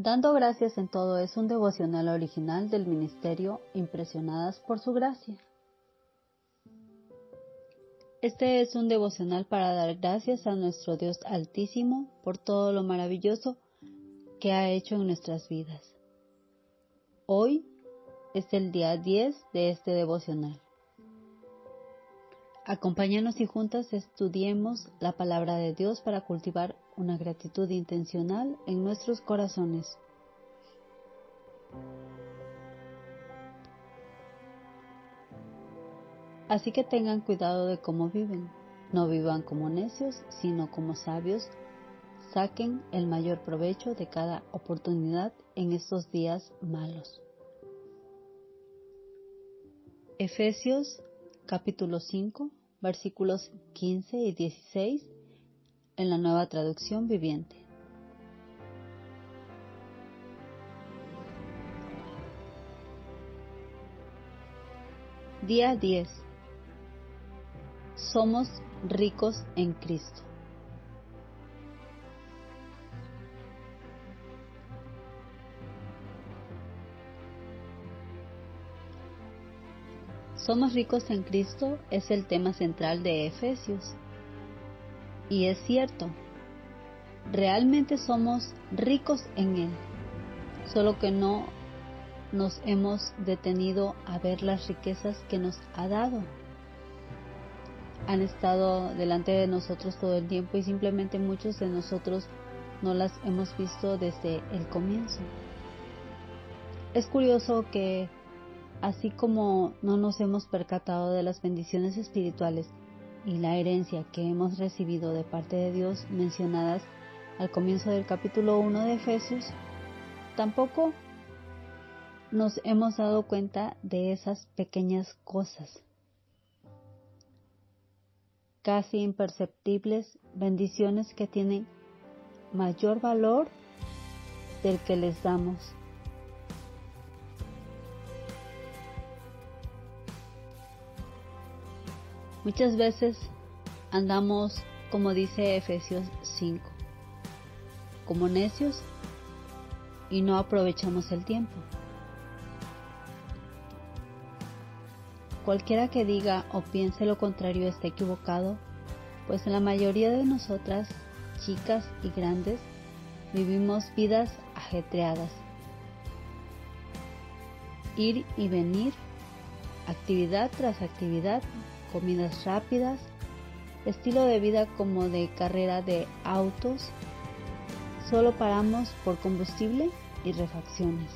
Dando gracias en todo es un devocional original del Ministerio Impresionadas por su gracia. Este es un devocional para dar gracias a nuestro Dios Altísimo por todo lo maravilloso que ha hecho en nuestras vidas. Hoy es el día 10 de este devocional. Acompáñanos y juntas estudiemos la palabra de Dios para cultivar una gratitud intencional en nuestros corazones. Así que tengan cuidado de cómo viven. No vivan como necios, sino como sabios. Saquen el mayor provecho de cada oportunidad en estos días malos. Efesios capítulo 5 versículos 15 y 16 en la nueva traducción viviente. Día 10. Somos ricos en Cristo. Somos ricos en Cristo es el tema central de Efesios. Y es cierto, realmente somos ricos en Él, solo que no nos hemos detenido a ver las riquezas que nos ha dado. Han estado delante de nosotros todo el tiempo y simplemente muchos de nosotros no las hemos visto desde el comienzo. Es curioso que así como no nos hemos percatado de las bendiciones espirituales y la herencia que hemos recibido de parte de Dios mencionadas al comienzo del capítulo 1 de Efesios, tampoco nos hemos dado cuenta de esas pequeñas cosas, casi imperceptibles bendiciones que tienen mayor valor del que les damos Muchas veces andamos, como dice Efesios 5, como necios y no aprovechamos el tiempo. Cualquiera que diga o piense lo contrario está equivocado, pues la mayoría de nosotras, chicas y grandes, vivimos vidas ajetreadas. Ir y venir, actividad tras actividad, comidas rápidas, estilo de vida como de carrera de autos, solo paramos por combustible y refacciones.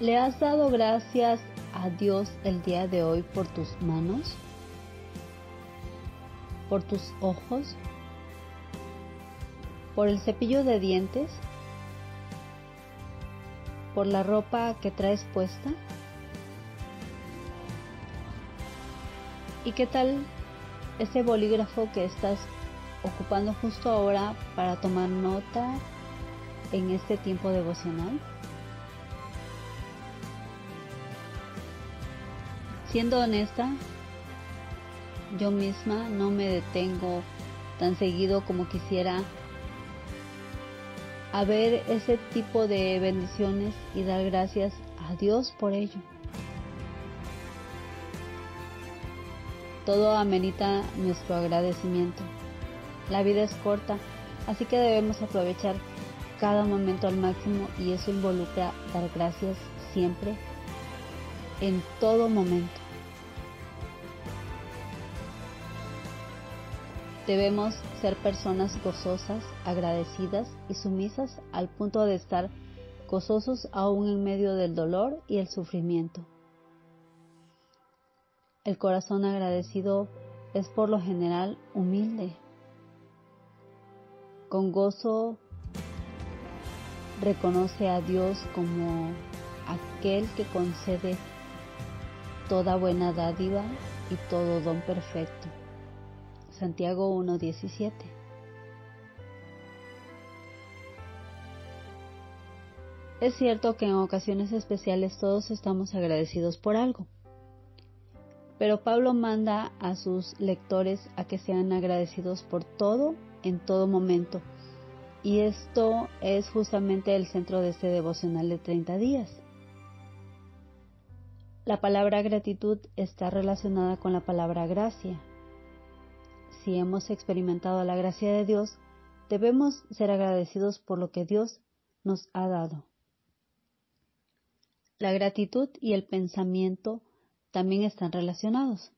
¿Le has dado gracias a Dios el día de hoy por tus manos? ¿Por tus ojos? ¿Por el cepillo de dientes? Por la ropa que traes puesta? ¿Y qué tal ese bolígrafo que estás ocupando justo ahora para tomar nota en este tiempo devocional? Siendo honesta, yo misma no me detengo tan seguido como quisiera a ver ese tipo de bendiciones y dar gracias a Dios por ello. Todo amerita nuestro agradecimiento. La vida es corta, así que debemos aprovechar cada momento al máximo y eso involucra dar gracias siempre, en todo momento. Debemos ser personas gozosas, agradecidas y sumisas al punto de estar gozosos aún en medio del dolor y el sufrimiento. El corazón agradecido es por lo general humilde. Con gozo reconoce a Dios como aquel que concede toda buena dádiva y todo don perfecto. Santiago 1.17. Es cierto que en ocasiones especiales todos estamos agradecidos por algo, Pero Pablo manda a sus lectores a que sean agradecidos por todo en todo momento. Y esto es justamente el centro de este devocional de 30 días. La palabra gratitud está relacionada con la palabra gracia. Si hemos experimentado la gracia de Dios, debemos ser agradecidos por lo que Dios nos ha dado. La gratitud y el pensamiento también están relacionados.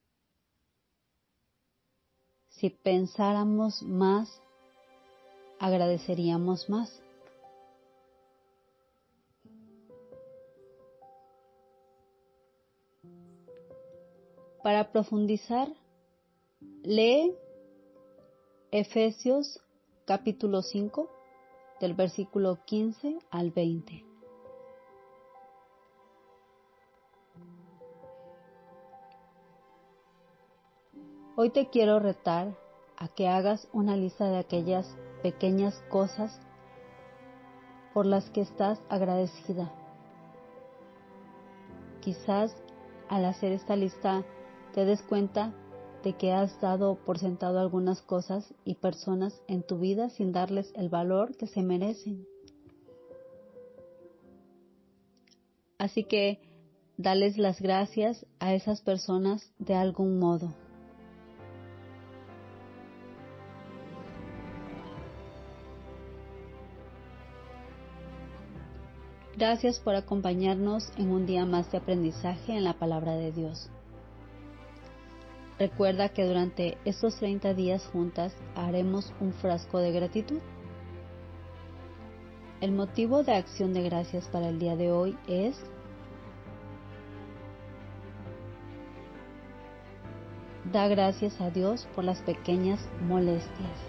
Si pensáramos más, agradeceríamos más. Para profundizar, lee Efesios capítulo 5 del versículo 15 al 20. Hoy te quiero retar a que hagas una lista de aquellas pequeñas cosas por las que estás agradecida. Quizás al hacer esta lista te des cuenta de que has dado por sentado algunas cosas y personas en tu vida sin darles el valor que se merecen. Así que dales las gracias a esas personas de algún modo. Gracias por acompañarnos en un día más de aprendizaje en la palabra de Dios. Recuerda que durante estos 30 días juntas haremos un frasco de gratitud. El motivo de acción de gracias para el día de hoy es da gracias a Dios por las pequeñas molestias.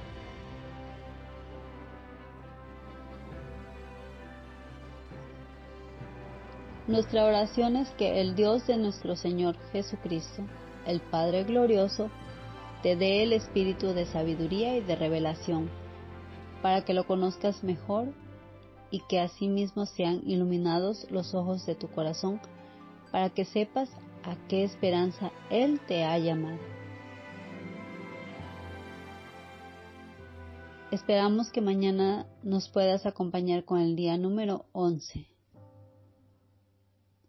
Nuestra oración es que el Dios de nuestro Señor Jesucristo el Padre Glorioso, te dé el espíritu de sabiduría y de revelación, para que lo conozcas mejor y que asimismo sean iluminados los ojos de tu corazón, para que sepas a qué esperanza Él te ha llamado. Esperamos que mañana nos puedas acompañar con el día número 11.